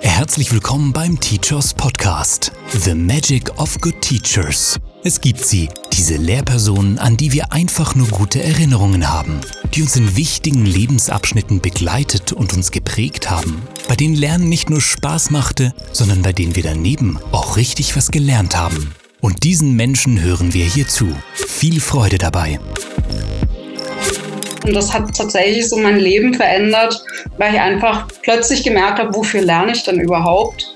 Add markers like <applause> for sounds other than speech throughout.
Herzlich willkommen beim Teachers Podcast. The Magic of Good Teachers. Es gibt sie, diese Lehrpersonen, an die wir einfach nur gute Erinnerungen haben, die uns in wichtigen Lebensabschnitten begleitet und uns geprägt haben, bei denen Lernen nicht nur Spaß machte, sondern bei denen wir daneben auch richtig was gelernt haben. Und diesen Menschen hören wir hier zu. Viel Freude dabei. Und das hat tatsächlich so mein Leben verändert, weil ich einfach plötzlich gemerkt habe, wofür lerne ich denn überhaupt?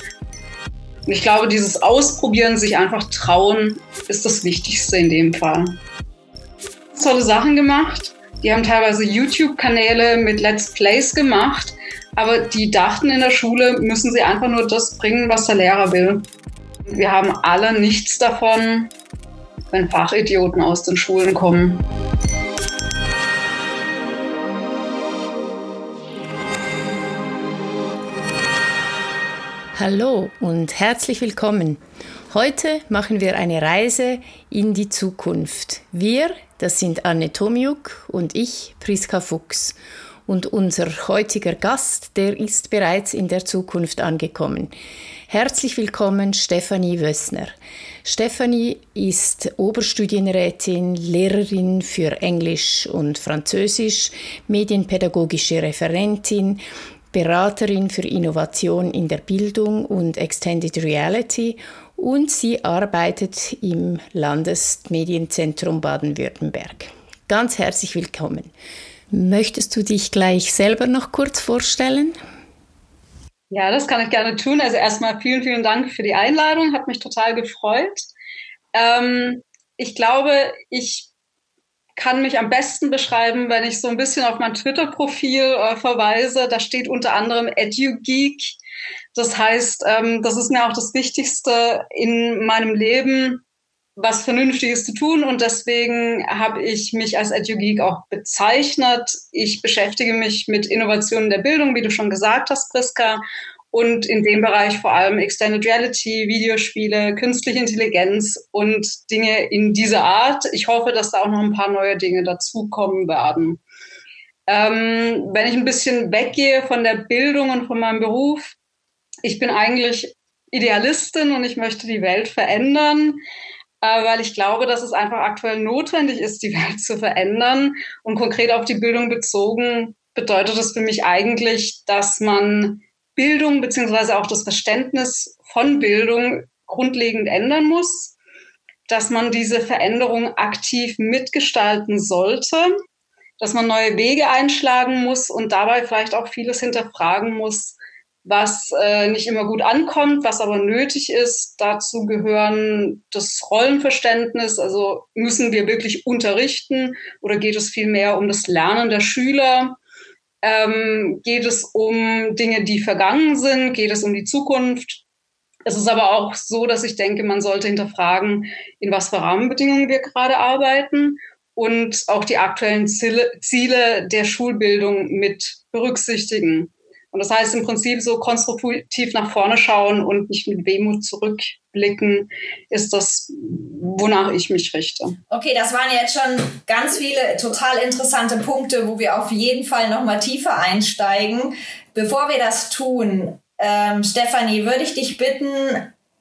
Und ich glaube, dieses Ausprobieren, sich einfach trauen, ist das Wichtigste in dem Fall. Tolle Sachen gemacht. Die haben teilweise YouTube-Kanäle mit Let's Plays gemacht, aber die dachten in der Schule, müssen sie einfach nur das bringen, was der Lehrer will. Wir haben alle nichts davon, wenn Fachidioten aus den Schulen kommen. Hallo und herzlich willkommen. Heute machen wir eine Reise in die Zukunft. Wir, das sind Anne Tomiuk und ich, Priska Fuchs. Und unser heutiger Gast, der ist bereits in der Zukunft angekommen. Herzlich willkommen, Stefanie Wössner. Stefanie ist Oberstudienrätin, Lehrerin für Englisch und Französisch, medienpädagogische Referentin, Beraterin für Innovation in der Bildung und Extended Reality und sie arbeitet im Landesmedienzentrum Baden-Württemberg. Ganz herzlich willkommen. Möchtest du dich gleich selber noch kurz vorstellen? Ja, das kann ich gerne tun. Also erstmal vielen, vielen Dank für die Einladung. Hat mich total gefreut. Ähm, ich glaube, ich kann mich am besten beschreiben, wenn ich so ein bisschen auf mein Twitter-Profil äh, verweise. Da steht unter anderem EduGeek. Das heißt, ähm, das ist mir auch das Wichtigste in meinem Leben, was Vernünftiges zu tun. Und deswegen habe ich mich als EduGeek auch bezeichnet. Ich beschäftige mich mit Innovationen der Bildung, wie du schon gesagt hast, Priska und in dem Bereich vor allem Extended Reality, Videospiele, künstliche Intelligenz und Dinge in dieser Art. Ich hoffe, dass da auch noch ein paar neue Dinge dazukommen werden. Ähm, wenn ich ein bisschen weggehe von der Bildung und von meinem Beruf, ich bin eigentlich Idealistin und ich möchte die Welt verändern, äh, weil ich glaube, dass es einfach aktuell notwendig ist, die <laughs> Welt zu verändern. Und konkret auf die Bildung bezogen bedeutet das für mich eigentlich, dass man Bildung beziehungsweise auch das Verständnis von Bildung grundlegend ändern muss, dass man diese Veränderung aktiv mitgestalten sollte, dass man neue Wege einschlagen muss und dabei vielleicht auch vieles hinterfragen muss, was äh, nicht immer gut ankommt, was aber nötig ist. Dazu gehören das Rollenverständnis, also müssen wir wirklich unterrichten oder geht es vielmehr um das Lernen der Schüler? Ähm, geht es um Dinge, die vergangen sind? Geht es um die Zukunft? Es ist aber auch so, dass ich denke, man sollte hinterfragen, in was für Rahmenbedingungen wir gerade arbeiten und auch die aktuellen Ziele, Ziele der Schulbildung mit berücksichtigen. Und das heißt im Prinzip so konstruktiv nach vorne schauen und nicht mit Wehmut zurückblicken, ist das, wonach ich mich richte. Okay, das waren jetzt schon ganz viele total interessante Punkte, wo wir auf jeden Fall nochmal tiefer einsteigen. Bevor wir das tun, ähm, Stefanie, würde ich dich bitten,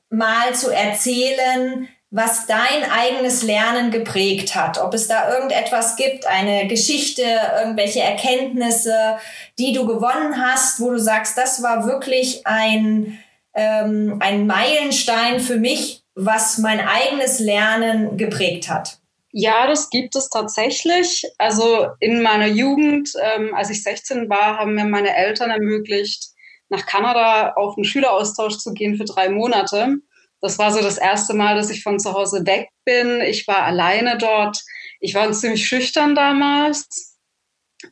mal zu erzählen, was dein eigenes Lernen geprägt hat. Ob es da irgendetwas gibt, eine Geschichte, irgendwelche Erkenntnisse, die du gewonnen hast, wo du sagst, das war wirklich ein, ähm, ein Meilenstein für mich, was mein eigenes Lernen geprägt hat. Ja, das gibt es tatsächlich. Also in meiner Jugend, ähm, als ich 16 war, haben mir meine Eltern ermöglicht, nach Kanada auf einen Schüleraustausch zu gehen für drei Monate. Das war so das erste Mal, dass ich von zu Hause weg bin. Ich war alleine dort. Ich war ziemlich schüchtern damals.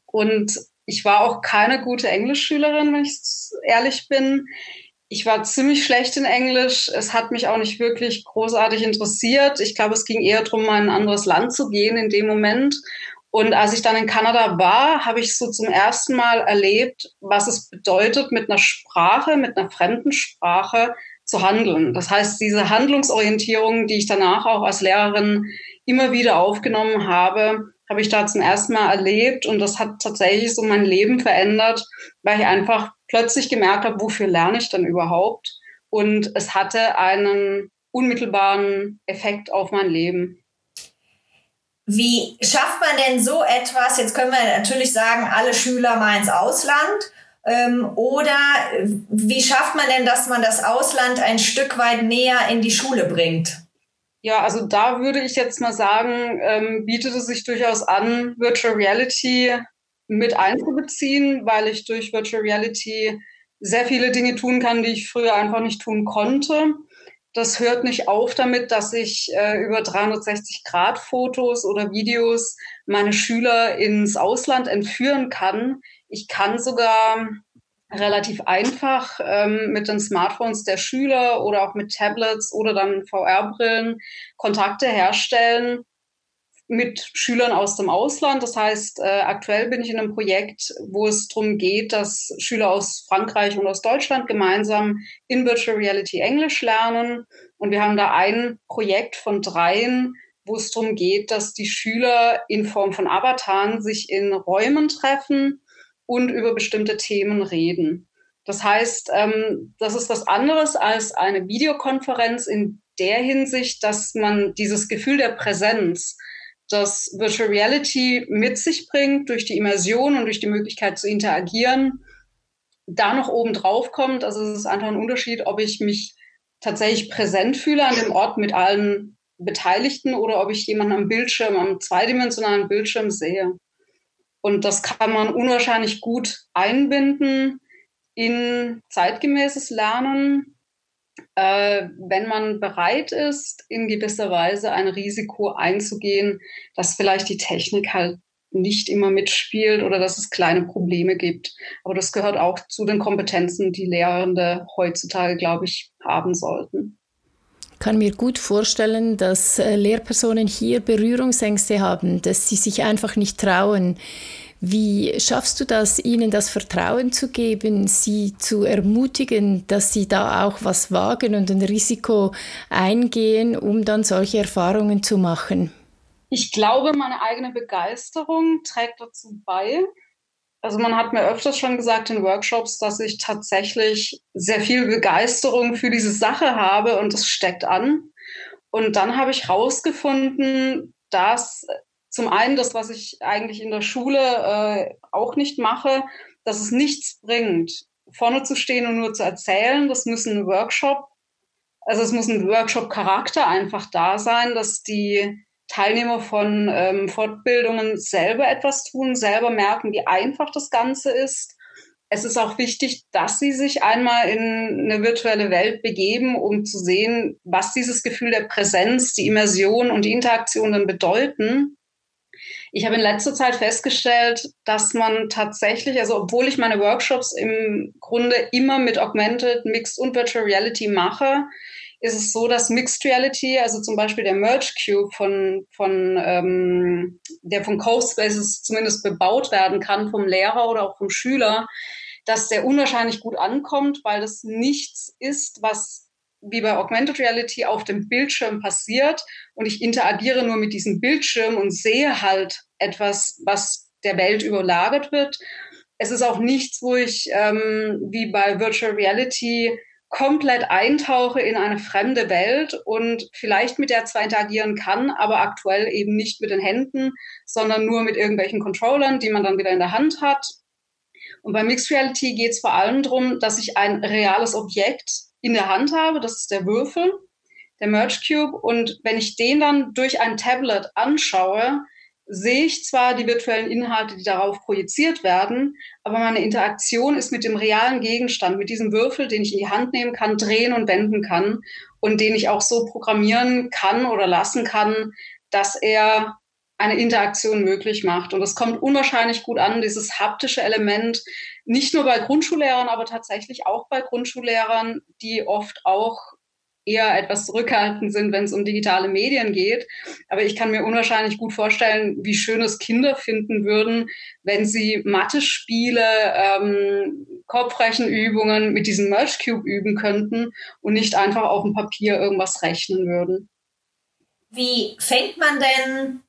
Und ich war auch keine gute Englischschülerin, wenn ich ehrlich bin. Ich war ziemlich schlecht in Englisch. Es hat mich auch nicht wirklich großartig interessiert. Ich glaube, es ging eher darum, mal in ein anderes Land zu gehen in dem Moment. Und als ich dann in Kanada war, habe ich so zum ersten Mal erlebt, was es bedeutet, mit einer Sprache, mit einer fremden Sprache zu handeln. Das heißt, diese Handlungsorientierung, die ich danach auch als Lehrerin immer wieder aufgenommen habe, habe ich da zum ersten Mal erlebt und das hat tatsächlich so mein Leben verändert, weil ich einfach plötzlich gemerkt habe, wofür lerne ich denn überhaupt? Und es hatte einen unmittelbaren Effekt auf mein Leben. Wie schafft man denn so etwas? Jetzt können wir natürlich sagen, alle Schüler mal ins Ausland. Ähm, oder wie schafft man denn, dass man das Ausland ein Stück weit näher in die Schule bringt? Ja, also da würde ich jetzt mal sagen, ähm, bietet es sich durchaus an, Virtual Reality mit einzubeziehen, weil ich durch Virtual Reality sehr viele Dinge tun kann, die ich früher einfach nicht tun konnte. Das hört nicht auf damit, dass ich äh, über 360-Grad-Fotos oder Videos meine Schüler ins Ausland entführen kann. Ich kann sogar relativ einfach ähm, mit den Smartphones der Schüler oder auch mit Tablets oder dann VR-Brillen Kontakte herstellen mit Schülern aus dem Ausland. Das heißt, äh, aktuell bin ich in einem Projekt, wo es darum geht, dass Schüler aus Frankreich und aus Deutschland gemeinsam in Virtual Reality Englisch lernen. Und wir haben da ein Projekt von dreien, wo es darum geht, dass die Schüler in Form von Avataren sich in Räumen treffen und über bestimmte Themen reden. Das heißt, ähm, das ist was anderes als eine Videokonferenz in der Hinsicht, dass man dieses Gefühl der Präsenz, das Virtual Reality mit sich bringt, durch die Immersion und durch die Möglichkeit zu interagieren, da noch oben drauf kommt. Also es ist einfach ein Unterschied, ob ich mich tatsächlich präsent fühle an dem Ort mit allen Beteiligten oder ob ich jemanden am Bildschirm, am zweidimensionalen Bildschirm sehe. Und das kann man unwahrscheinlich gut einbinden in zeitgemäßes Lernen, äh, wenn man bereit ist, in gewisser Weise ein Risiko einzugehen, dass vielleicht die Technik halt nicht immer mitspielt oder dass es kleine Probleme gibt. Aber das gehört auch zu den Kompetenzen, die Lehrende heutzutage, glaube ich, haben sollten. Kann mir gut vorstellen, dass äh, Lehrpersonen hier Berührungsängste haben, dass sie sich einfach nicht trauen. Wie schaffst du das, ihnen das Vertrauen zu geben, sie zu ermutigen, dass sie da auch was wagen und ein Risiko eingehen, um dann solche Erfahrungen zu machen? Ich glaube, meine eigene Begeisterung trägt dazu bei. Also man hat mir öfters schon gesagt in Workshops, dass ich tatsächlich sehr viel Begeisterung für diese Sache habe und das steckt an. Und dann habe ich herausgefunden, dass zum einen das, was ich eigentlich in der Schule äh, auch nicht mache, dass es nichts bringt, vorne zu stehen und nur zu erzählen. Das muss ein Workshop, also es muss ein Workshop-Charakter einfach da sein, dass die Teilnehmer von ähm, Fortbildungen selber etwas tun, selber merken, wie einfach das Ganze ist. Es ist auch wichtig, dass sie sich einmal in eine virtuelle Welt begeben, um zu sehen, was dieses Gefühl der Präsenz, die Immersion und die Interaktion dann bedeuten. Ich habe in letzter Zeit festgestellt, dass man tatsächlich, also obwohl ich meine Workshops im Grunde immer mit Augmented, Mixed und Virtual Reality mache, ist es so, dass Mixed Reality, also zum Beispiel der Merge Cube von, von ähm, der von CoSpaces zumindest bebaut werden kann vom Lehrer oder auch vom Schüler, dass der unwahrscheinlich gut ankommt, weil das nichts ist, was wie bei Augmented Reality auf dem Bildschirm passiert und ich interagiere nur mit diesem Bildschirm und sehe halt etwas, was der Welt überlagert wird. Es ist auch nichts, wo ich ähm, wie bei Virtual Reality komplett eintauche in eine fremde Welt und vielleicht mit der zwar interagieren kann, aber aktuell eben nicht mit den Händen, sondern nur mit irgendwelchen Controllern, die man dann wieder in der Hand hat. Und bei Mixed Reality geht es vor allem darum, dass ich ein reales Objekt in der Hand habe, das ist der Würfel, der Merge Cube. Und wenn ich den dann durch ein Tablet anschaue, sehe ich zwar die virtuellen Inhalte, die darauf projiziert werden, aber meine Interaktion ist mit dem realen Gegenstand, mit diesem Würfel, den ich in die Hand nehmen kann, drehen und wenden kann und den ich auch so programmieren kann oder lassen kann, dass er eine Interaktion möglich macht. Und das kommt unwahrscheinlich gut an, dieses haptische Element, nicht nur bei Grundschullehrern, aber tatsächlich auch bei Grundschullehrern, die oft auch eher etwas zurückhaltend sind, wenn es um digitale Medien geht. Aber ich kann mir unwahrscheinlich gut vorstellen, wie schön es Kinder finden würden, wenn sie Mathe-Spiele, ähm, Kopfrechenübungen mit diesem Merge Cube üben könnten und nicht einfach auf dem Papier irgendwas rechnen würden. Wie fängt man denn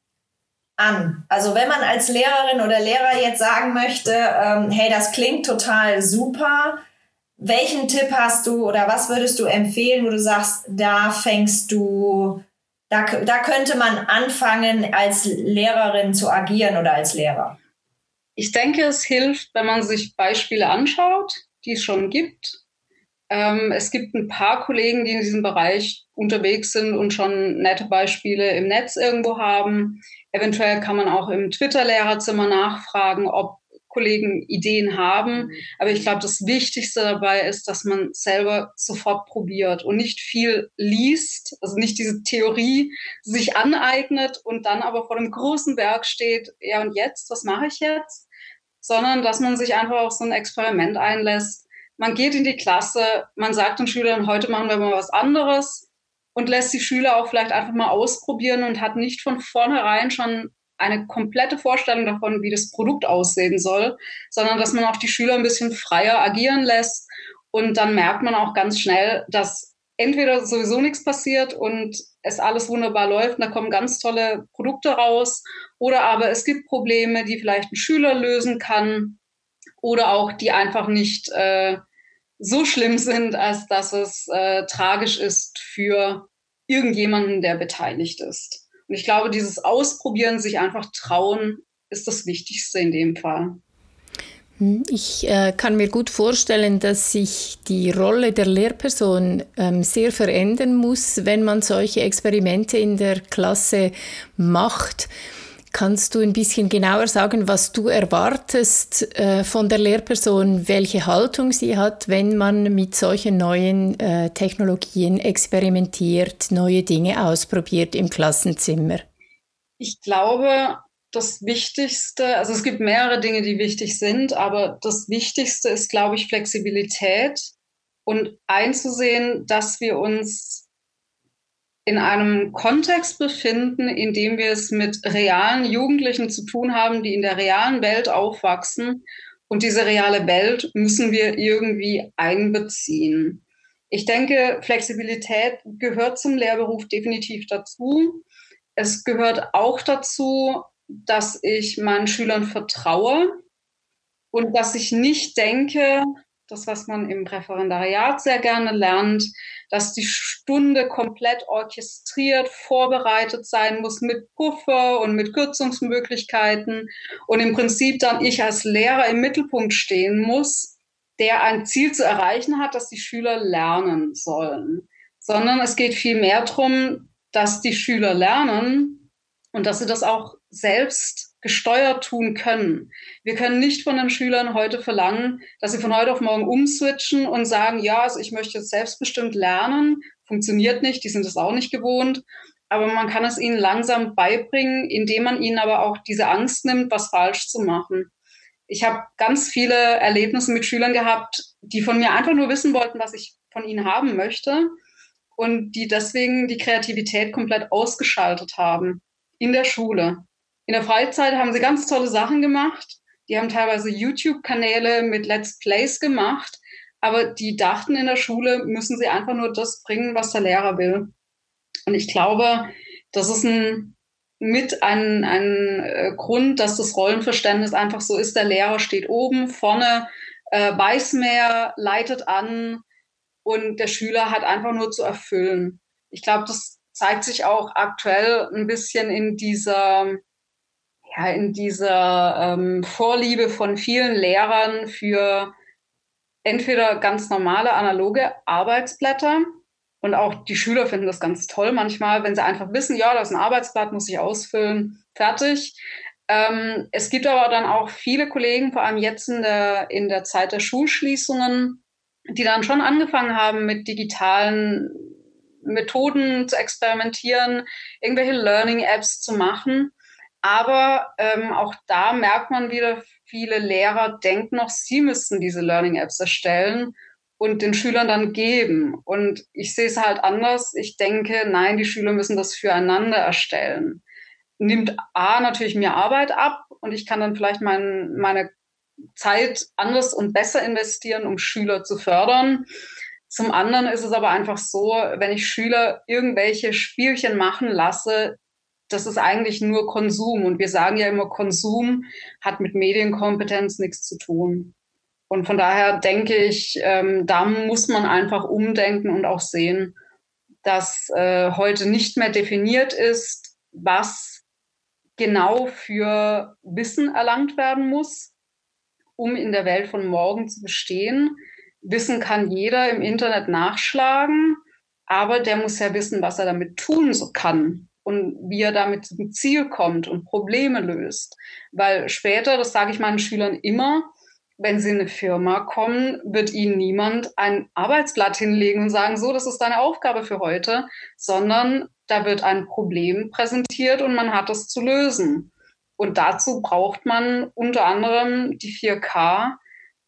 an? Also wenn man als Lehrerin oder Lehrer jetzt sagen möchte, ähm, hey, das klingt total super, welchen Tipp hast du oder was würdest du empfehlen, wo du sagst, da fängst du, da, da könnte man anfangen, als Lehrerin zu agieren oder als Lehrer? Ich denke, es hilft, wenn man sich Beispiele anschaut, die es schon gibt. Ähm, es gibt ein paar Kollegen, die in diesem Bereich unterwegs sind und schon nette Beispiele im Netz irgendwo haben. Eventuell kann man auch im Twitter-Lehrerzimmer nachfragen, ob Kollegen Ideen haben. Mhm. Aber ich glaube, das Wichtigste dabei ist, dass man selber sofort probiert und nicht viel liest, also nicht diese Theorie sich aneignet und dann aber vor einem großen Berg steht, ja und jetzt, was mache ich jetzt? Sondern dass man sich einfach auf so ein Experiment einlässt. Man geht in die Klasse, man sagt den Schülern, heute machen wir mal was anderes und lässt die Schüler auch vielleicht einfach mal ausprobieren und hat nicht von vornherein schon eine komplette Vorstellung davon, wie das Produkt aussehen soll, sondern dass man auch die Schüler ein bisschen freier agieren lässt. Und dann merkt man auch ganz schnell, dass entweder sowieso nichts passiert und es alles wunderbar läuft, und da kommen ganz tolle Produkte raus, oder aber es gibt Probleme, die vielleicht ein Schüler lösen kann, oder auch die einfach nicht äh, so schlimm sind, als dass es äh, tragisch ist für irgendjemanden, der beteiligt ist. Und ich glaube, dieses Ausprobieren, sich einfach trauen, ist das Wichtigste in dem Fall. Hm, ich äh, kann mir gut vorstellen, dass sich die Rolle der Lehrperson ähm, sehr verändern muss, wenn man solche Experimente in der Klasse macht. Kannst du ein bisschen genauer sagen, was du erwartest äh, von der Lehrperson, welche Haltung sie hat, wenn man mit solchen neuen äh, Technologien experimentiert, neue Dinge ausprobiert im Klassenzimmer? Ich glaube, das Wichtigste, also es gibt mehrere Dinge, die wichtig sind, aber das Wichtigste ist, glaube ich, Flexibilität und einzusehen, dass wir uns in einem Kontext befinden, in dem wir es mit realen Jugendlichen zu tun haben, die in der realen Welt aufwachsen. Und diese reale Welt müssen wir irgendwie einbeziehen. Ich denke, Flexibilität gehört zum Lehrberuf definitiv dazu. Es gehört auch dazu, dass ich meinen Schülern vertraue und dass ich nicht denke, das, was man im Referendariat sehr gerne lernt, dass die Stunde komplett orchestriert, vorbereitet sein muss mit Puffer und mit Kürzungsmöglichkeiten. Und im Prinzip dann ich als Lehrer im Mittelpunkt stehen muss, der ein Ziel zu erreichen hat, dass die Schüler lernen sollen, sondern es geht vielmehr darum, dass die Schüler lernen und dass sie das auch selbst gesteuert tun können. Wir können nicht von den Schülern heute verlangen, dass sie von heute auf morgen umswitchen und sagen, ja, also ich möchte jetzt selbstbestimmt lernen. Funktioniert nicht, die sind es auch nicht gewohnt. Aber man kann es ihnen langsam beibringen, indem man ihnen aber auch diese Angst nimmt, was falsch zu machen. Ich habe ganz viele Erlebnisse mit Schülern gehabt, die von mir einfach nur wissen wollten, was ich von ihnen haben möchte und die deswegen die Kreativität komplett ausgeschaltet haben in der Schule. In der Freizeit haben sie ganz tolle Sachen gemacht. Die haben teilweise YouTube-Kanäle mit Let's Plays gemacht, aber die dachten in der Schule, müssen sie einfach nur das bringen, was der Lehrer will. Und ich glaube, das ist ein, mit ein, ein äh, Grund, dass das Rollenverständnis einfach so ist. Der Lehrer steht oben, vorne, äh, weiß mehr, leitet an und der Schüler hat einfach nur zu erfüllen. Ich glaube, das zeigt sich auch aktuell ein bisschen in dieser ja, in dieser ähm, Vorliebe von vielen Lehrern für entweder ganz normale analoge Arbeitsblätter und auch die Schüler finden das ganz toll manchmal, wenn sie einfach wissen, ja, das ist ein Arbeitsblatt, muss ich ausfüllen, fertig. Ähm, es gibt aber dann auch viele Kollegen, vor allem jetzt in der, in der Zeit der Schulschließungen, die dann schon angefangen haben mit digitalen Methoden zu experimentieren, irgendwelche Learning-Apps zu machen. Aber ähm, auch da merkt man wieder, viele Lehrer denken noch, sie müssten diese Learning Apps erstellen und den Schülern dann geben. Und ich sehe es halt anders. Ich denke, nein, die Schüler müssen das füreinander erstellen. Nimmt A natürlich mir Arbeit ab und ich kann dann vielleicht mein, meine Zeit anders und besser investieren, um Schüler zu fördern. Zum anderen ist es aber einfach so, wenn ich Schüler irgendwelche Spielchen machen lasse, das ist eigentlich nur Konsum. Und wir sagen ja immer, Konsum hat mit Medienkompetenz nichts zu tun. Und von daher denke ich, ähm, da muss man einfach umdenken und auch sehen, dass äh, heute nicht mehr definiert ist, was genau für Wissen erlangt werden muss, um in der Welt von morgen zu bestehen. Wissen kann jeder im Internet nachschlagen, aber der muss ja wissen, was er damit tun kann und wie er damit zum Ziel kommt und Probleme löst. Weil später, das sage ich meinen Schülern immer, wenn sie in eine Firma kommen, wird ihnen niemand ein Arbeitsblatt hinlegen und sagen, so, das ist deine Aufgabe für heute, sondern da wird ein Problem präsentiert und man hat es zu lösen. Und dazu braucht man unter anderem die 4K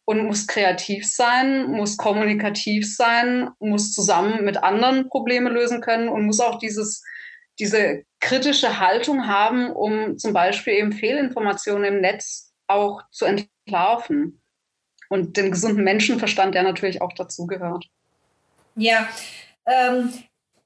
und muss kreativ sein, muss kommunikativ sein, muss zusammen mit anderen Probleme lösen können und muss auch dieses, diese kritische Haltung haben, um zum Beispiel eben Fehlinformationen im Netz auch zu entlarven. Und den gesunden Menschenverstand, der natürlich auch dazugehört. Ja, ähm,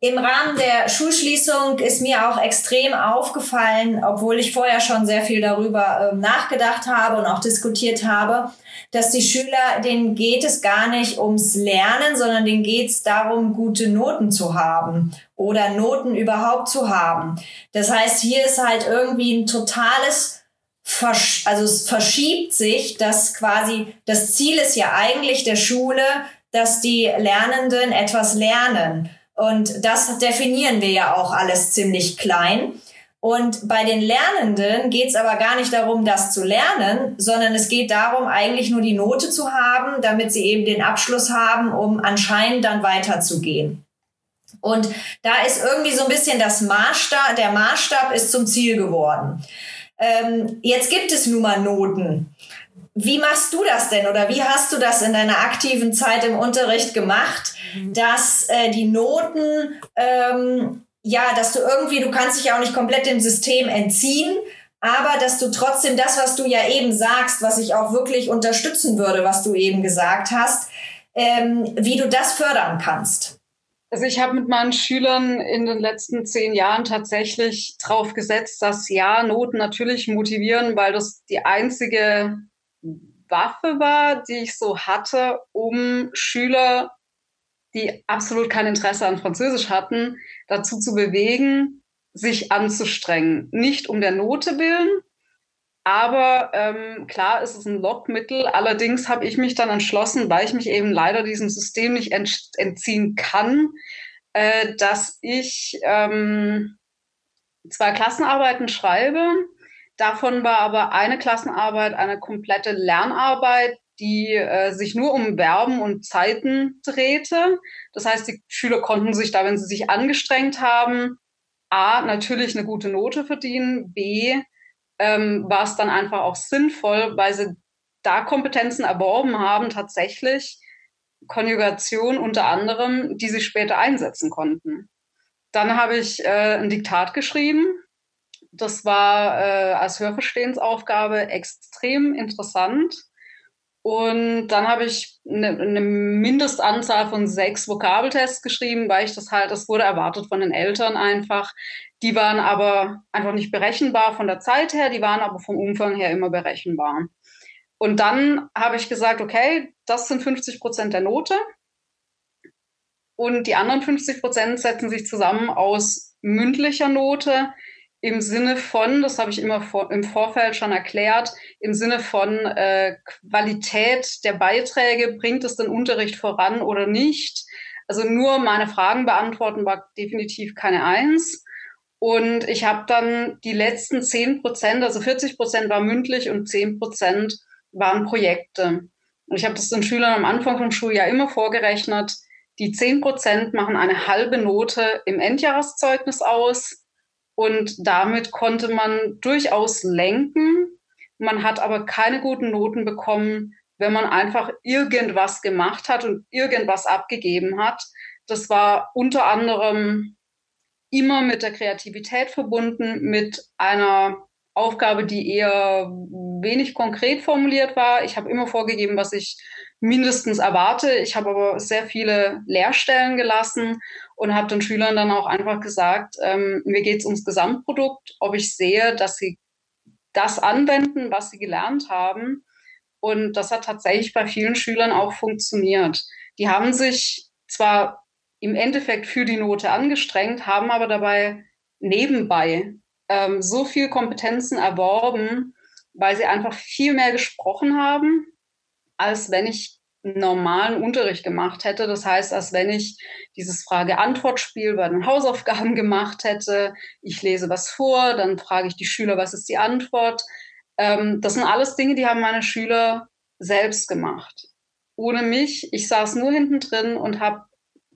im Rahmen der Schulschließung ist mir auch extrem aufgefallen, obwohl ich vorher schon sehr viel darüber äh, nachgedacht habe und auch diskutiert habe, dass die Schüler, denen geht es gar nicht ums Lernen, sondern denen geht es darum, gute Noten zu haben oder Noten überhaupt zu haben. Das heißt, hier ist halt irgendwie ein totales Versch also es verschiebt sich, dass quasi das Ziel ist ja eigentlich der Schule, dass die Lernenden etwas lernen. Und das definieren wir ja auch alles ziemlich klein. Und bei den Lernenden geht es aber gar nicht darum, das zu lernen, sondern es geht darum, eigentlich nur die Note zu haben, damit sie eben den Abschluss haben, um anscheinend dann weiterzugehen. Und da ist irgendwie so ein bisschen das Maßstab, der Maßstab ist zum Ziel geworden. Ähm, jetzt gibt es nun mal Noten. Wie machst du das denn oder wie hast du das in deiner aktiven Zeit im Unterricht gemacht, dass äh, die Noten, ähm, ja, dass du irgendwie, du kannst dich auch nicht komplett dem System entziehen, aber dass du trotzdem das, was du ja eben sagst, was ich auch wirklich unterstützen würde, was du eben gesagt hast, ähm, wie du das fördern kannst. Also ich habe mit meinen Schülern in den letzten zehn Jahren tatsächlich drauf gesetzt, dass ja, Noten natürlich motivieren, weil das die einzige Waffe war, die ich so hatte, um Schüler, die absolut kein Interesse an Französisch hatten, dazu zu bewegen, sich anzustrengen. Nicht um der Note willen, aber ähm, klar ist es ein Lockmittel. Allerdings habe ich mich dann entschlossen, weil ich mich eben leider diesem System nicht ent entziehen kann, äh, dass ich ähm, zwei Klassenarbeiten schreibe Davon war aber eine Klassenarbeit eine komplette Lernarbeit, die äh, sich nur um Verben und Zeiten drehte. Das heißt, die Schüler konnten sich da, wenn sie sich angestrengt haben, A, natürlich eine gute Note verdienen, B, ähm, war es dann einfach auch sinnvoll, weil sie da Kompetenzen erworben haben, tatsächlich Konjugation unter anderem, die sie später einsetzen konnten. Dann habe ich äh, ein Diktat geschrieben, das war äh, als Hörverstehensaufgabe extrem interessant. Und dann habe ich eine, eine Mindestanzahl von sechs Vokabeltests geschrieben, weil ich das halt, das wurde erwartet von den Eltern einfach. Die waren aber einfach nicht berechenbar von der Zeit her, die waren aber vom Umfang her immer berechenbar. Und dann habe ich gesagt, okay, das sind 50 Prozent der Note. Und die anderen 50 Prozent setzen sich zusammen aus mündlicher Note, im Sinne von, das habe ich immer vor, im Vorfeld schon erklärt, im Sinne von äh, Qualität der Beiträge, bringt es den Unterricht voran oder nicht? Also nur meine Fragen beantworten war definitiv keine Eins. Und ich habe dann die letzten zehn Prozent, also 40 Prozent war mündlich und zehn Prozent waren Projekte. Und ich habe das den Schülern am Anfang vom Schuljahr immer vorgerechnet. Die zehn Prozent machen eine halbe Note im Endjahreszeugnis aus und damit konnte man durchaus lenken. Man hat aber keine guten Noten bekommen, wenn man einfach irgendwas gemacht hat und irgendwas abgegeben hat. Das war unter anderem immer mit der Kreativität verbunden, mit einer Aufgabe, die eher wenig konkret formuliert war. Ich habe immer vorgegeben, was ich mindestens erwarte. Ich habe aber sehr viele Lehrstellen gelassen und habe den Schülern dann auch einfach gesagt, ähm, mir geht es ums Gesamtprodukt, ob ich sehe, dass sie das anwenden, was sie gelernt haben. Und das hat tatsächlich bei vielen Schülern auch funktioniert. Die haben sich zwar im Endeffekt für die Note angestrengt, haben aber dabei nebenbei ähm, so viel Kompetenzen erworben, weil sie einfach viel mehr gesprochen haben, als wenn ich normalen Unterricht gemacht hätte. Das heißt, als wenn ich dieses Frage-Antwort-Spiel bei den Hausaufgaben gemacht hätte. Ich lese was vor, dann frage ich die Schüler, was ist die Antwort. Ähm, das sind alles Dinge, die haben meine Schüler selbst gemacht. Ohne mich. Ich saß nur hinten drin und habe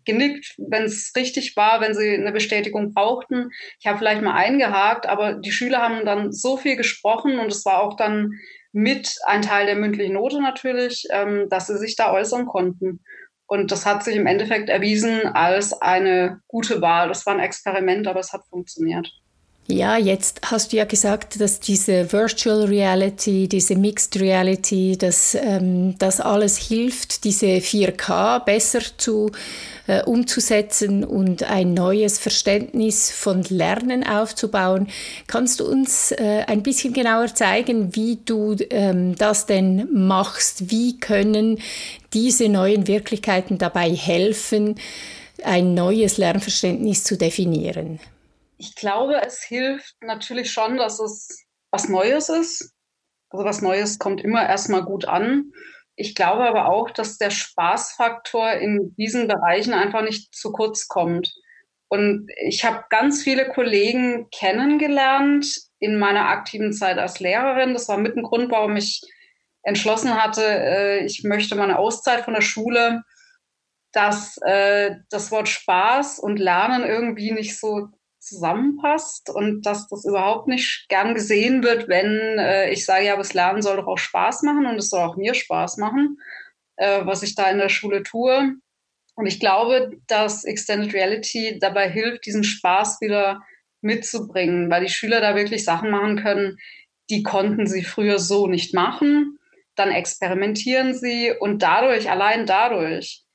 genickt, wenn es richtig war, wenn sie eine Bestätigung brauchten. Ich habe vielleicht mal eingehakt, aber die Schüler haben dann so viel gesprochen und es war auch dann mit ein Teil der mündlichen Note natürlich, ähm, dass sie sich da äußern konnten. Und das hat sich im Endeffekt erwiesen als eine gute Wahl. Das war ein Experiment, aber es hat funktioniert. Ja, jetzt hast du ja gesagt, dass diese Virtual Reality, diese Mixed Reality, dass ähm, das alles hilft, diese 4K besser zu, äh, umzusetzen und ein neues Verständnis von Lernen aufzubauen. Kannst du uns äh, ein bisschen genauer zeigen, wie du ähm, das denn machst? Wie können diese neuen Wirklichkeiten dabei helfen, ein neues Lernverständnis zu definieren? Ich glaube, es hilft natürlich schon, dass es was Neues ist. Also was Neues kommt immer erstmal gut an. Ich glaube aber auch, dass der Spaßfaktor in diesen Bereichen einfach nicht zu kurz kommt. Und ich habe ganz viele Kollegen kennengelernt in meiner aktiven Zeit als Lehrerin. Das war mit ein Grund, warum ich entschlossen hatte, äh, ich möchte meine Auszeit von der Schule, dass äh, das Wort Spaß und Lernen irgendwie nicht so zusammenpasst und dass das überhaupt nicht gern gesehen wird, wenn äh, ich sage, ja, das Lernen soll doch auch Spaß machen und es soll auch mir Spaß machen, äh, was ich da in der Schule tue. Und ich glaube, dass Extended Reality dabei hilft, diesen Spaß wieder mitzubringen, weil die Schüler da wirklich Sachen machen können, die konnten sie früher so nicht machen. Dann experimentieren sie und dadurch, allein dadurch,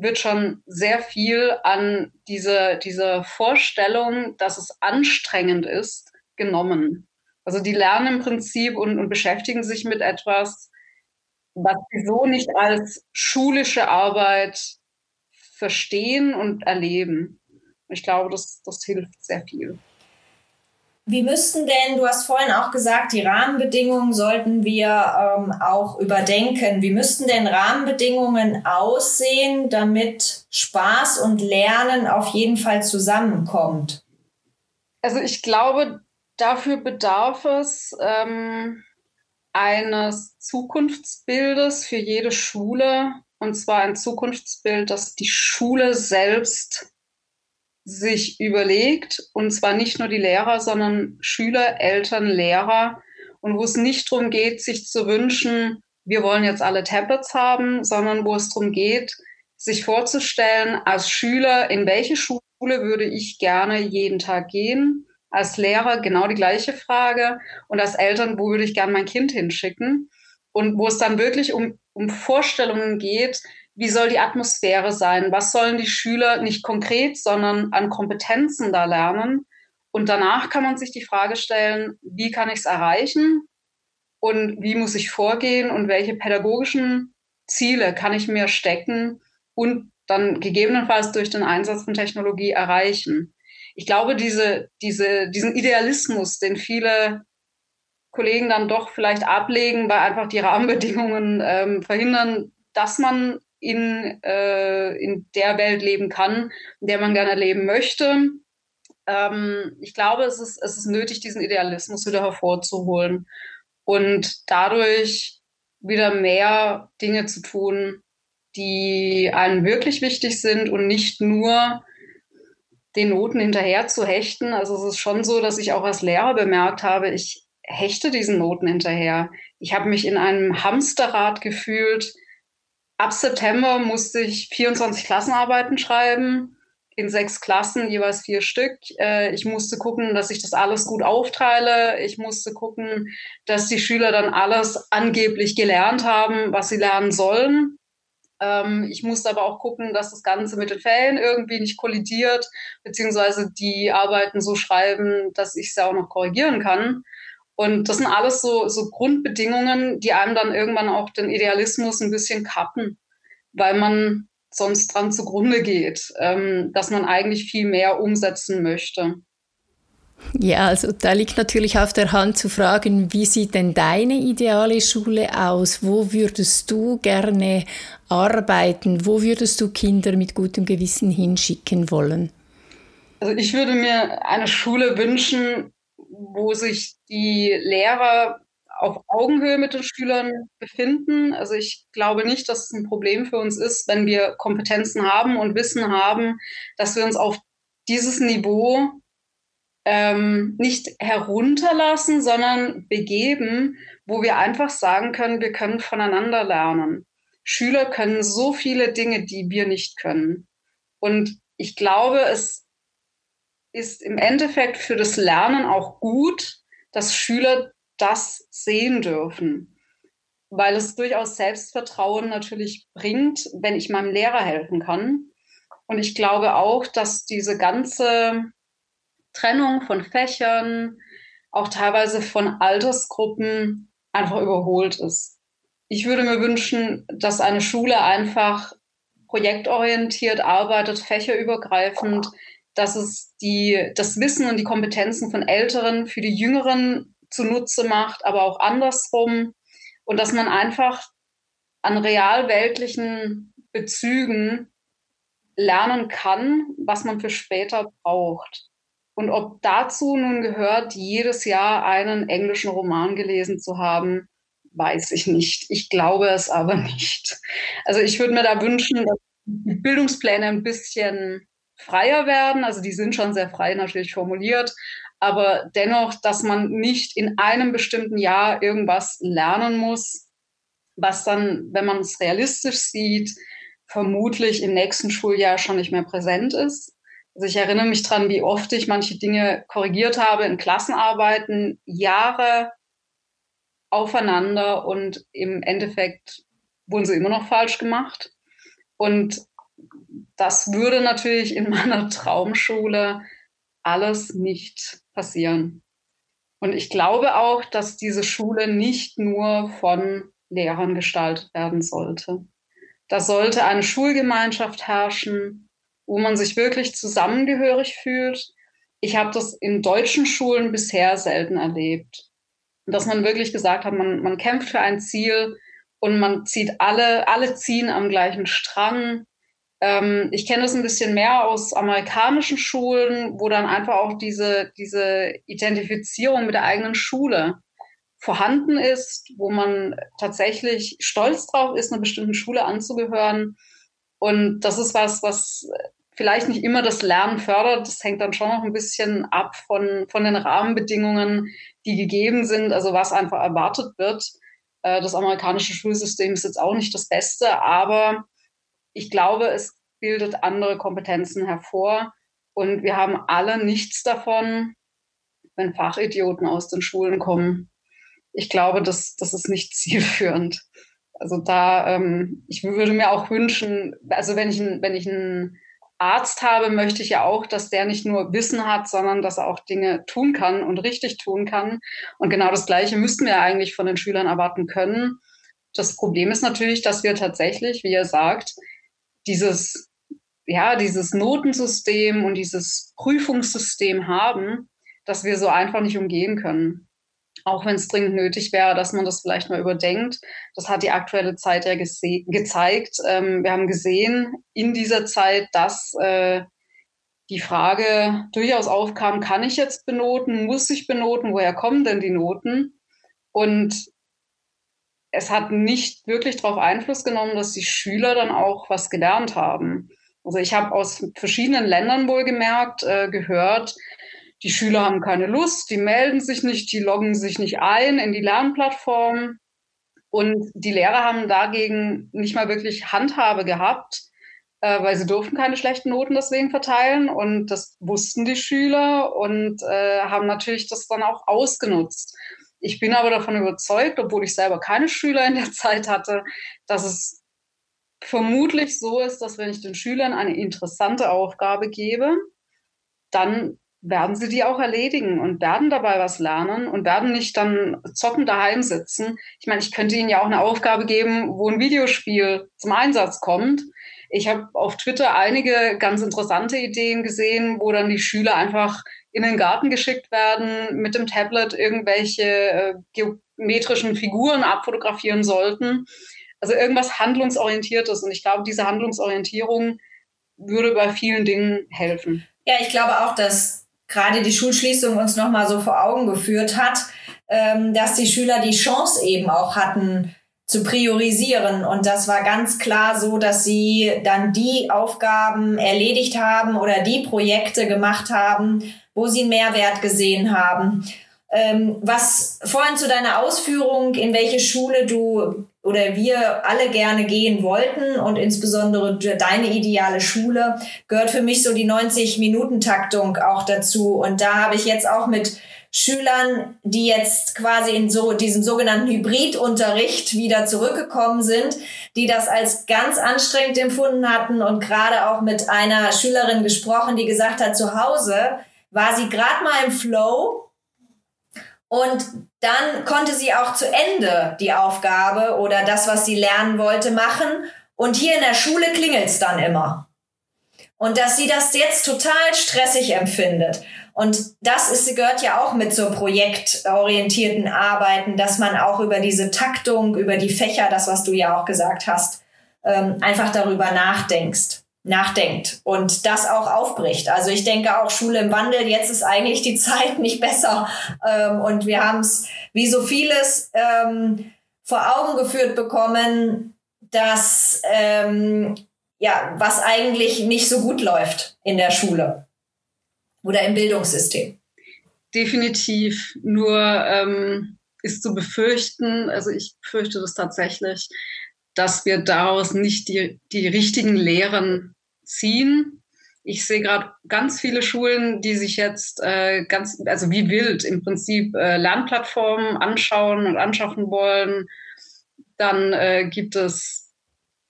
wird schon sehr viel an diese, diese Vorstellung, dass es anstrengend ist, genommen. Also die lernen im Prinzip und, und beschäftigen sich mit etwas, was sie so nicht als schulische Arbeit verstehen und erleben. Ich glaube, das, das hilft sehr viel. Wie müssten denn, du hast vorhin auch gesagt, die Rahmenbedingungen sollten wir ähm, auch überdenken. Wie müssten denn Rahmenbedingungen aussehen, damit Spaß und Lernen auf jeden Fall zusammenkommt? Also ich glaube, dafür bedarf es ähm, eines Zukunftsbildes für jede Schule. Und zwar ein Zukunftsbild, das die Schule selbst sich überlegt, und zwar nicht nur die Lehrer, sondern Schüler, Eltern, Lehrer, und wo es nicht darum geht, sich zu wünschen, wir wollen jetzt alle Tablets haben, sondern wo es darum geht, sich vorzustellen, als Schüler, in welche Schule würde ich gerne jeden Tag gehen? Als Lehrer genau die gleiche Frage und als Eltern, wo würde ich gerne mein Kind hinschicken? Und wo es dann wirklich um, um Vorstellungen geht, wie soll die Atmosphäre sein? Was sollen die Schüler nicht konkret, sondern an Kompetenzen da lernen? Und danach kann man sich die Frage stellen, wie kann ich es erreichen? Und wie muss ich vorgehen? Und welche pädagogischen Ziele kann ich mir stecken und dann gegebenenfalls durch den Einsatz von Technologie erreichen? Ich glaube, diese, diese, diesen Idealismus, den viele Kollegen dann doch vielleicht ablegen, weil einfach die Rahmenbedingungen ähm, verhindern, dass man in, äh, in der Welt leben kann, in der man gerne leben möchte. Ähm, ich glaube, es ist, es ist nötig, diesen Idealismus wieder hervorzuholen und dadurch wieder mehr Dinge zu tun, die einem wirklich wichtig sind und nicht nur den Noten hinterher zu hechten. Also es ist schon so, dass ich auch als Lehrer bemerkt habe, ich hechte diesen Noten hinterher. Ich habe mich in einem Hamsterrad gefühlt, ab September musste ich 24 Klassenarbeiten schreiben. in sechs Klassen, jeweils vier Stück. Äh, ich musste gucken, dass ich das alles gut aufteile. Ich musste gucken, dass die Schüler dann alles angeblich gelernt haben, was sie lernen sollen. Ähm, ich musste aber auch gucken, dass das Ganze mit den Fällen irgendwie nicht kollidiert, beziehungsweise die Arbeiten so schreiben, dass ich sie auch noch korrigieren kann. Und das sind alles so, so Grundbedingungen, die einem dann irgendwann auch den Idealismus ein bisschen kappen, weil man sonst dran zugrunde geht, ähm, dass man eigentlich viel mehr umsetzen möchte. Ja, also da liegt natürlich auf der Hand zu fragen, wie sieht denn deine ideale Schule aus? Wo würdest du gerne arbeiten? Wo würdest du Kinder mit gutem Gewissen hinschicken wollen? Also ich würde mir eine Schule wünschen, wo sich die Lehrer auf Augenhöhe mit den Schülern befinden. Also ich glaube nicht, dass es ein Problem für uns ist, wenn wir Kompetenzen haben und Wissen haben, dass wir uns auf dieses Niveau ähm, nicht herunterlassen, sondern begeben, wo wir einfach sagen können, wir können voneinander lernen. Schüler können so viele Dinge, die wir nicht können. Und ich glaube, es ist im Endeffekt für das Lernen auch gut, dass Schüler das sehen dürfen, weil es durchaus Selbstvertrauen natürlich bringt, wenn ich meinem Lehrer helfen kann. Und ich glaube auch, dass diese ganze Trennung von Fächern, auch teilweise von Altersgruppen einfach überholt ist. Ich würde mir wünschen, dass eine Schule einfach projektorientiert arbeitet, fächerübergreifend, dass es die, das Wissen und die Kompetenzen von Älteren für die Jüngeren zunutze macht, aber auch andersrum. Und dass man einfach an realweltlichen Bezügen lernen kann, was man für später braucht. Und ob dazu nun gehört, jedes Jahr einen englischen Roman gelesen zu haben, weiß ich nicht. Ich glaube es aber <laughs> nicht. Also ich würde mir da wünschen, dass die Bildungspläne ein bisschen freier werden. Also die sind schon sehr frei natürlich formuliert, aber dennoch, dass man nicht in einem bestimmten Jahr irgendwas lernen muss, was dann, wenn man es realistisch sieht, vermutlich im nächsten Schuljahr schon nicht mehr präsent ist. Also ich erinnere mich dran, wie oft ich manche Dinge korrigiert habe in Klassenarbeiten, Jahre aufeinander und im Endeffekt wurden sie immer noch falsch gemacht. Und das würde natürlich in <laughs> meiner Traumschule alles nicht passieren. Und ich glaube auch, dass diese Schule nicht nur von Lehrern gestaltet werden sollte. Da sollte eine Schulgemeinschaft herrschen, wo man sich wirklich zusammengehörig fühlt. Ich habe das in deutschen Schulen bisher selten erlebt. Dass man wirklich gesagt hat, man, man kämpft für ein Ziel und man zieht alle, alle ziehen am gleichen Strang ähm, ich kenne das ein bisschen mehr aus amerikanischen Schulen, wo dann einfach auch diese, diese Identifizierung mit der eigenen Schule vorhanden ist, wo man tatsächlich stolz drauf ist, einer bestimmten Schule anzugehören. Und das ist was, was vielleicht nicht immer das Lernen fördert. Das hängt dann schon noch ein bisschen ab von, von den Rahmenbedingungen, die gegeben sind, also was einfach erwartet wird. Äh, das amerikanische Schulsystem ist jetzt auch nicht das Beste, aber ich glaube, es bildet andere Kompetenzen hervor. Und wir haben alle nichts davon, wenn Fachidioten aus den Schulen kommen. Ich glaube, das, das ist nicht <laughs> zielführend. Also da, ähm, ich würde mir auch wünschen, also wenn ich, wenn ich einen Arzt habe, möchte ich ja auch, dass der nicht nur Wissen hat, sondern dass er auch Dinge tun kann und richtig tun kann. Und genau das Gleiche müssten wir eigentlich von den Schülern erwarten können. Das Problem ist natürlich, dass wir tatsächlich, wie ihr sagt, dieses, ja, dieses Notensystem und dieses Prüfungssystem haben, dass wir so einfach nicht umgehen können. Auch wenn es dringend nötig wäre, dass man das vielleicht mal überdenkt. Das hat die aktuelle Zeit ja gezeigt. Ähm, wir haben gesehen in dieser Zeit, dass äh, die Frage durchaus aufkam, kann ich jetzt benoten, muss ich benoten, woher kommen denn die Noten? Und es hat nicht wirklich darauf Einfluss genommen, dass die Schüler dann auch was gelernt haben. Also ich habe aus verschiedenen Ländern wohl gemerkt, äh, gehört, die Schüler haben keine Lust, die melden sich nicht, die loggen sich nicht ein in die Lernplattform. Und die Lehrer haben dagegen nicht mal wirklich Handhabe gehabt, äh, weil sie durften keine schlechten Noten deswegen verteilen und das wussten die Schüler und äh, haben natürlich das dann auch ausgenutzt. Ich bin aber davon überzeugt, obwohl ich selber keine Schüler in der Zeit hatte, dass es vermutlich so ist, dass wenn ich den Schülern eine interessante Aufgabe gebe, dann werden sie die auch erledigen und werden dabei was lernen und werden nicht dann zocken daheim sitzen. Ich meine, ich könnte ihnen ja auch eine Aufgabe geben, wo ein Videospiel zum Einsatz kommt. Ich habe auf Twitter einige ganz interessante Ideen gesehen, wo dann die Schüler einfach in den Garten geschickt werden, mit dem Tablet irgendwelche äh, geometrischen Figuren abfotografieren sollten. Also irgendwas handlungsorientiertes. Und ich glaube, diese Handlungsorientierung würde bei vielen Dingen helfen. Ja, ich glaube auch, dass gerade die Schulschließung uns nochmal so vor Augen geführt hat, ähm, dass die Schüler die Chance eben auch hatten, zu priorisieren. Und das war ganz klar so, dass sie dann die Aufgaben erledigt haben oder die Projekte gemacht haben, wo sie einen Mehrwert gesehen haben. Ähm, was vorhin zu deiner Ausführung, in welche Schule du oder wir alle gerne gehen wollten und insbesondere deine ideale Schule, gehört für mich so die 90-Minuten-Taktung auch dazu. Und da habe ich jetzt auch mit Schülern, die jetzt quasi in so diesem sogenannten Hybridunterricht wieder zurückgekommen sind, die das als ganz anstrengend empfunden hatten und gerade auch mit einer Schülerin gesprochen, die gesagt hat, zu Hause war sie gerade mal im Flow und dann konnte sie auch zu Ende die Aufgabe oder das, was sie lernen wollte, machen. Und hier in der Schule klingelt's dann immer. Und dass sie das jetzt total stressig empfindet. Und das ist, gehört ja auch mit zur projektorientierten Arbeiten, dass man auch über diese Taktung, über die Fächer, das, was du ja auch gesagt hast, ähm, einfach darüber nachdenkst nachdenkt und das auch aufbricht. Also ich denke auch Schule im Wandel, jetzt ist eigentlich die <laughs> Zeit nicht besser ähm, und wir haben es wie so vieles ähm, vor Augen geführt bekommen, dass ähm, ja, was eigentlich nicht so gut läuft in der Schule oder im Bildungssystem. Definitiv. Nur ähm, ist zu befürchten, also ich fürchte das tatsächlich, dass wir daraus nicht die, die richtigen Lehren ziehen. Ich sehe gerade ganz viele Schulen, die sich jetzt äh, ganz, also wie wild im Prinzip äh, Lernplattformen anschauen und anschaffen wollen. Dann äh, gibt es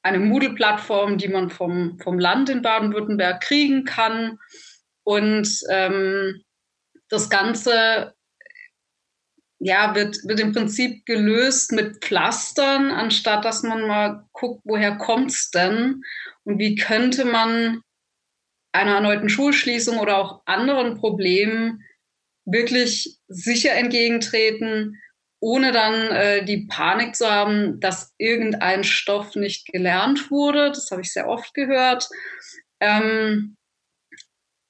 eine Moodle-Plattform, die man vom, vom Land in Baden-Württemberg kriegen kann. Und ähm, das Ganze ja, wird, wird im Prinzip gelöst mit Pflastern, anstatt dass man mal guckt, woher kommt es denn und wie könnte man einer erneuten Schulschließung oder auch anderen Problemen wirklich sicher entgegentreten, ohne dann äh, die Panik zu haben, dass irgendein Stoff nicht gelernt wurde. Das habe ich sehr oft gehört. Ähm,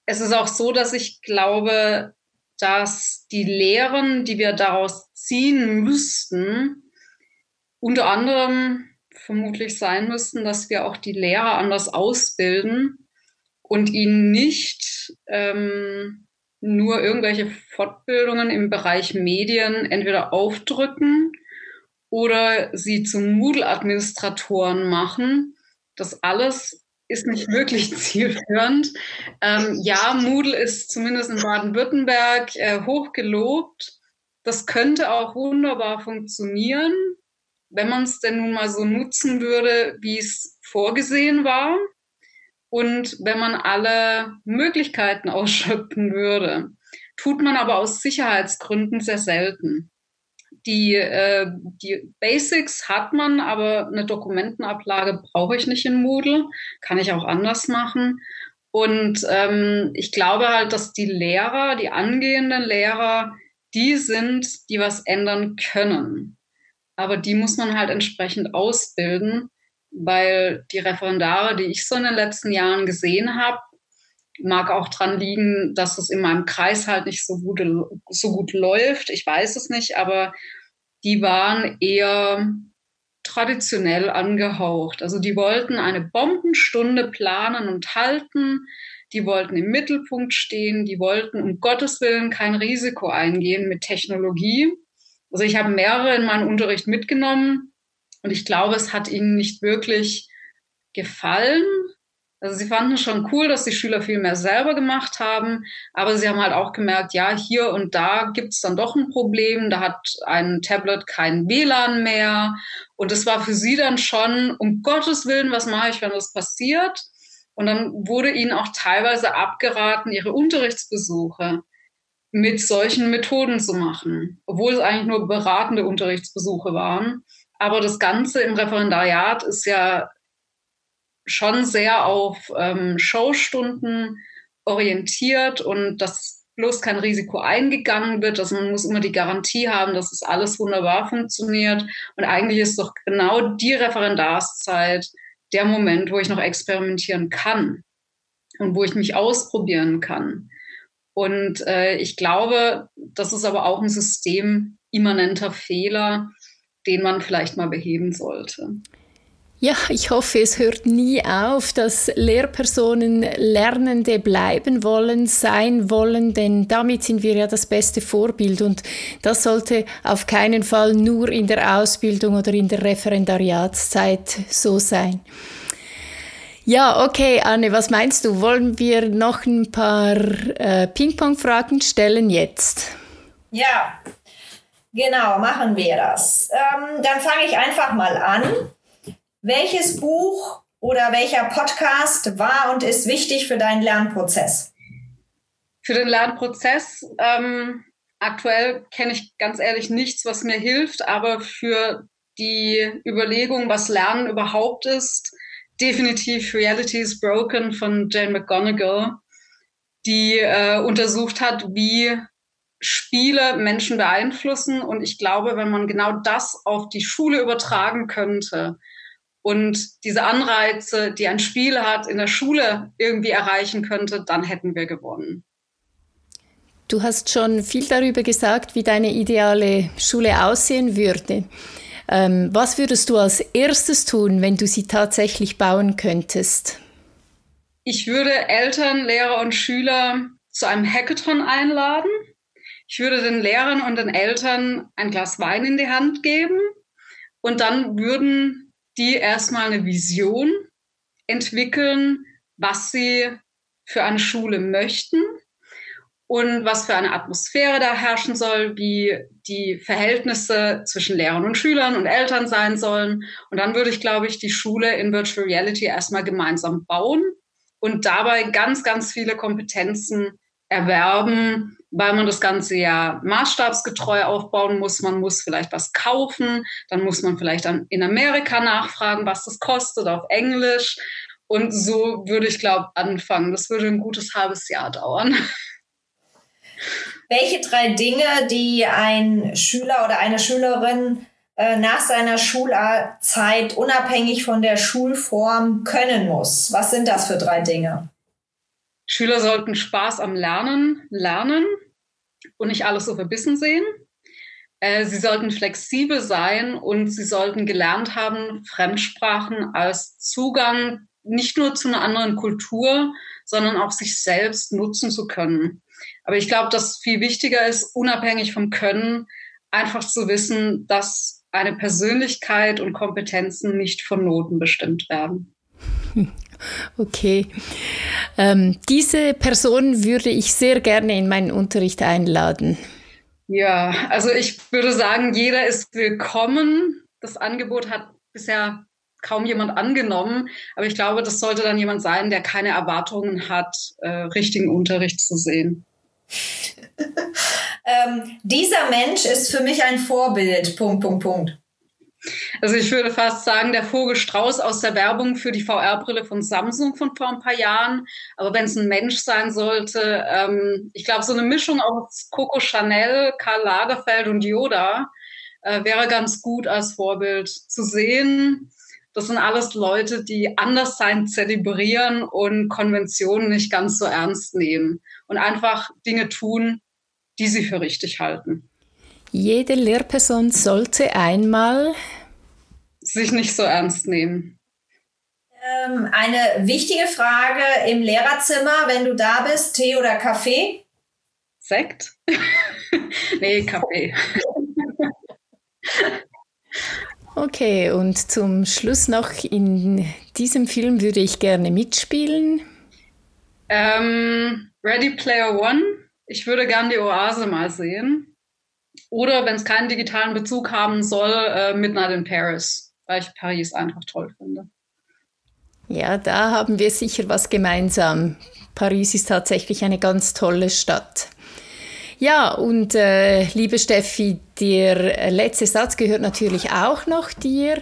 es ist auch so, dass ich glaube, dass die Lehren, die wir daraus ziehen müssten, unter anderem vermutlich sein müssten, dass wir auch die Lehrer anders ausbilden und ihnen nicht ähm, nur irgendwelche Fortbildungen im Bereich Medien entweder aufdrücken oder sie zu Moodle-Administratoren machen. Das alles ist nicht wirklich <laughs> zielführend. Ähm, ja, Moodle ist zumindest in Baden-Württemberg äh, hoch gelobt. Das könnte auch wunderbar funktionieren wenn man es denn nun mal so nutzen würde, wie es vorgesehen war und wenn man alle Möglichkeiten <laughs> ausschöpfen würde. Tut man aber aus Sicherheitsgründen sehr selten. Die, äh, die Basics hat man, aber eine Dokumentenablage brauche ich nicht in Moodle, kann ich auch anders machen. Und ähm, ich glaube halt, dass die Lehrer, die angehenden Lehrer, die sind, die was ändern können aber die muss man halt entsprechend ausbilden, weil die Referendare, die ich so in den letzten Jahren gesehen habe, mag auch dran liegen, dass es in meinem Kreis halt nicht so gut, so gut läuft. Ich weiß es nicht, aber die waren eher traditionell angehaucht. Also die wollten eine Bombenstunde planen und halten. Die wollten im Mittelpunkt stehen. Die wollten um Gottes Willen kein Risiko eingehen mit Technologie. Also ich habe mehrere in meinen Unterricht mitgenommen und ich glaube, es hat ihnen nicht wirklich gefallen. Also sie fanden es schon cool, dass die Schüler viel mehr selber gemacht haben, aber sie haben halt auch gemerkt, ja, hier und da gibt es dann doch ein Problem, da hat ein Tablet kein WLAN mehr. Und es war für sie dann schon, um Gottes Willen, was mache ich, wenn das passiert? Und dann wurde ihnen auch teilweise abgeraten, ihre Unterrichtsbesuche mit solchen Methoden zu machen, obwohl es eigentlich nur beratende Unterrichtsbesuche waren. Aber das Ganze im Referendariat ist ja schon sehr auf ähm, Showstunden orientiert und dass bloß kein Risiko eingegangen wird. Also man muss immer die Garantie haben, dass es alles wunderbar funktioniert. Und eigentlich ist doch genau die Referendarszeit der Moment, wo ich noch experimentieren kann und wo ich mich ausprobieren kann. Und äh, ich glaube, das ist aber auch ein systemimmanenter Fehler, den man vielleicht mal beheben sollte. Ja, ich hoffe, es hört nie auf, dass Lehrpersonen Lernende bleiben wollen, sein wollen, denn damit sind wir ja das beste Vorbild und das sollte auf keinen Fall nur in der Ausbildung oder in der Referendariatszeit so sein. Ja, okay, Anne, was meinst du? Wollen wir noch ein paar äh, Ping-Pong-Fragen stellen jetzt? Ja, genau, machen wir das. Ähm, dann fange ich einfach mal an. Welches Buch oder welcher Podcast war und ist wichtig für deinen Lernprozess? Für den Lernprozess ähm, aktuell kenne ich ganz ehrlich nichts, was mir hilft, aber für die Überlegung, was Lernen überhaupt ist, definitiv Reality is Broken von Jane McGonigal, die äh, untersucht hat, wie Spiele Menschen beeinflussen. Und ich glaube, wenn man genau das auf die Schule übertragen könnte, und diese Anreize, die ein Spiel hat, in der Schule irgendwie erreichen könnte, dann hätten wir gewonnen. Du hast schon viel darüber gesagt, wie deine ideale Schule aussehen würde. Ähm, was würdest du als erstes tun, wenn du sie tatsächlich bauen könntest? Ich würde Eltern, Lehrer und Schüler zu einem Hackathon einladen. Ich würde den Lehrern und den Eltern ein Glas Wein in die Hand geben und dann würden die erstmal eine Vision entwickeln, was sie für eine Schule möchten und was für eine Atmosphäre da herrschen soll, wie die Verhältnisse zwischen Lehrern und Schülern und Eltern sein sollen. Und dann würde ich, glaube ich, die Schule in Virtual Reality erstmal gemeinsam bauen und dabei ganz, ganz viele Kompetenzen erwerben, weil man das Ganze ja maßstabsgetreu aufbauen muss. Man muss vielleicht was kaufen, dann muss man vielleicht in Amerika nachfragen, was das kostet auf Englisch. Und so würde ich, glaube anfangen. Das würde ein gutes halbes Jahr dauern. Welche drei Dinge, die ein Schüler oder eine Schülerin äh, nach seiner Schulzeit unabhängig von der Schulform können muss? Was sind das für drei Dinge? Schüler sollten Spaß am Lernen lernen und nicht alles so verbissen sehen. Äh, sie sollten flexibel sein und sie sollten gelernt haben, Fremdsprachen als Zugang nicht nur zu einer anderen Kultur, sondern auch sich selbst nutzen zu können. Aber ich glaube, dass viel wichtiger ist, unabhängig vom Können, einfach zu wissen, dass eine Persönlichkeit und Kompetenzen nicht von Noten bestimmt werden. <laughs> Okay. Ähm, diese Person würde ich sehr gerne in meinen Unterricht einladen. Ja, also ich würde sagen, jeder ist willkommen. Das Angebot hat bisher kaum jemand angenommen, aber ich glaube, das sollte dann jemand sein, der keine Erwartungen hat, äh, richtigen Unterricht zu sehen. <laughs> ähm, dieser Mensch ist für mich ein Vorbild. Punkt, Punkt, Punkt. Also ich würde fast sagen, der Vogelstrauß aus der Werbung für die VR-Brille von Samsung von vor ein paar Jahren. Aber wenn es ein Mensch sein sollte, ähm, ich glaube, so eine Mischung aus Coco Chanel, Karl Lagerfeld und Yoda äh, wäre ganz gut als Vorbild zu sehen. Das sind alles Leute, die Anderssein zelebrieren und Konventionen nicht ganz so ernst nehmen und einfach Dinge tun, die sie für richtig halten. Jede Lehrperson sollte einmal sich nicht so ernst nehmen. Ähm, eine wichtige Frage im Lehrerzimmer, wenn du da bist, Tee oder Kaffee? Sekt? <laughs> nee, Kaffee. Okay, und zum Schluss noch, in diesem Film würde ich gerne mitspielen. Ähm, Ready Player One. Ich würde gerne die Oase mal sehen. Oder wenn es keinen digitalen Bezug haben soll, äh, Midnight in Paris, weil ich Paris einfach toll finde. Ja, da haben wir sicher was gemeinsam. Paris ist tatsächlich eine ganz tolle Stadt. Ja, und äh, liebe Steffi, der letzte Satz gehört natürlich auch noch dir.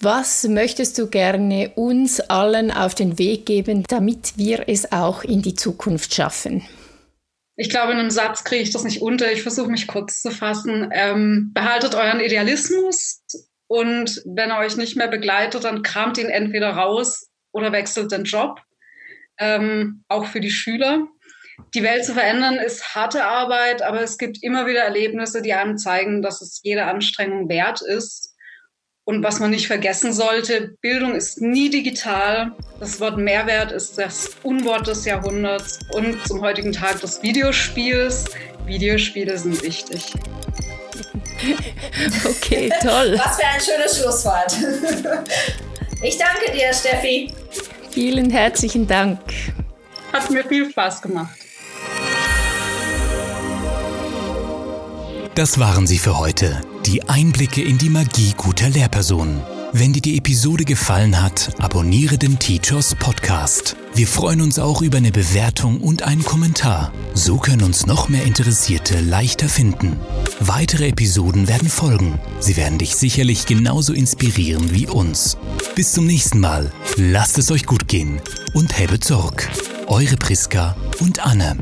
Was möchtest du gerne uns allen auf den Weg geben, damit wir es auch in die Zukunft schaffen? Ich glaube, in einem Satz kriege ich das nicht unter. Ich versuche mich kurz zu fassen. Ähm, behaltet euren Idealismus und wenn er euch nicht mehr begleitet, dann kramt ihn entweder raus oder wechselt den Job. Ähm, auch für die Schüler die Welt zu verändern ist harte Arbeit, aber es gibt immer wieder Erlebnisse, die einem zeigen, dass es jede Anstrengung wert ist. Und was man nicht vergessen sollte, Bildung ist nie digital. Das Wort Mehrwert ist das Unwort des Jahrhunderts und zum heutigen Tag des Videospiels. Videospiele sind wichtig. <laughs> Okay, toll. Was für ein schönes Schlusswort. Ich danke dir, Steffi. Vielen herzlichen Dank. Hat mir viel Spaß gemacht. Das waren sie für heute. Die Einblicke in die Magie guter Lehrpersonen. Wenn dir die Episode gefallen hat, abonniere den Teachers Podcast. Wir freuen uns auch über eine Bewertung und einen Kommentar. So können uns noch mehr Interessierte leichter finden. Weitere Episoden werden folgen. Sie werden dich sicherlich genauso inspirieren wie uns. Bis zum nächsten Mal. Lasst es euch gut gehen und habe Zorg. Eure Priska und Anne.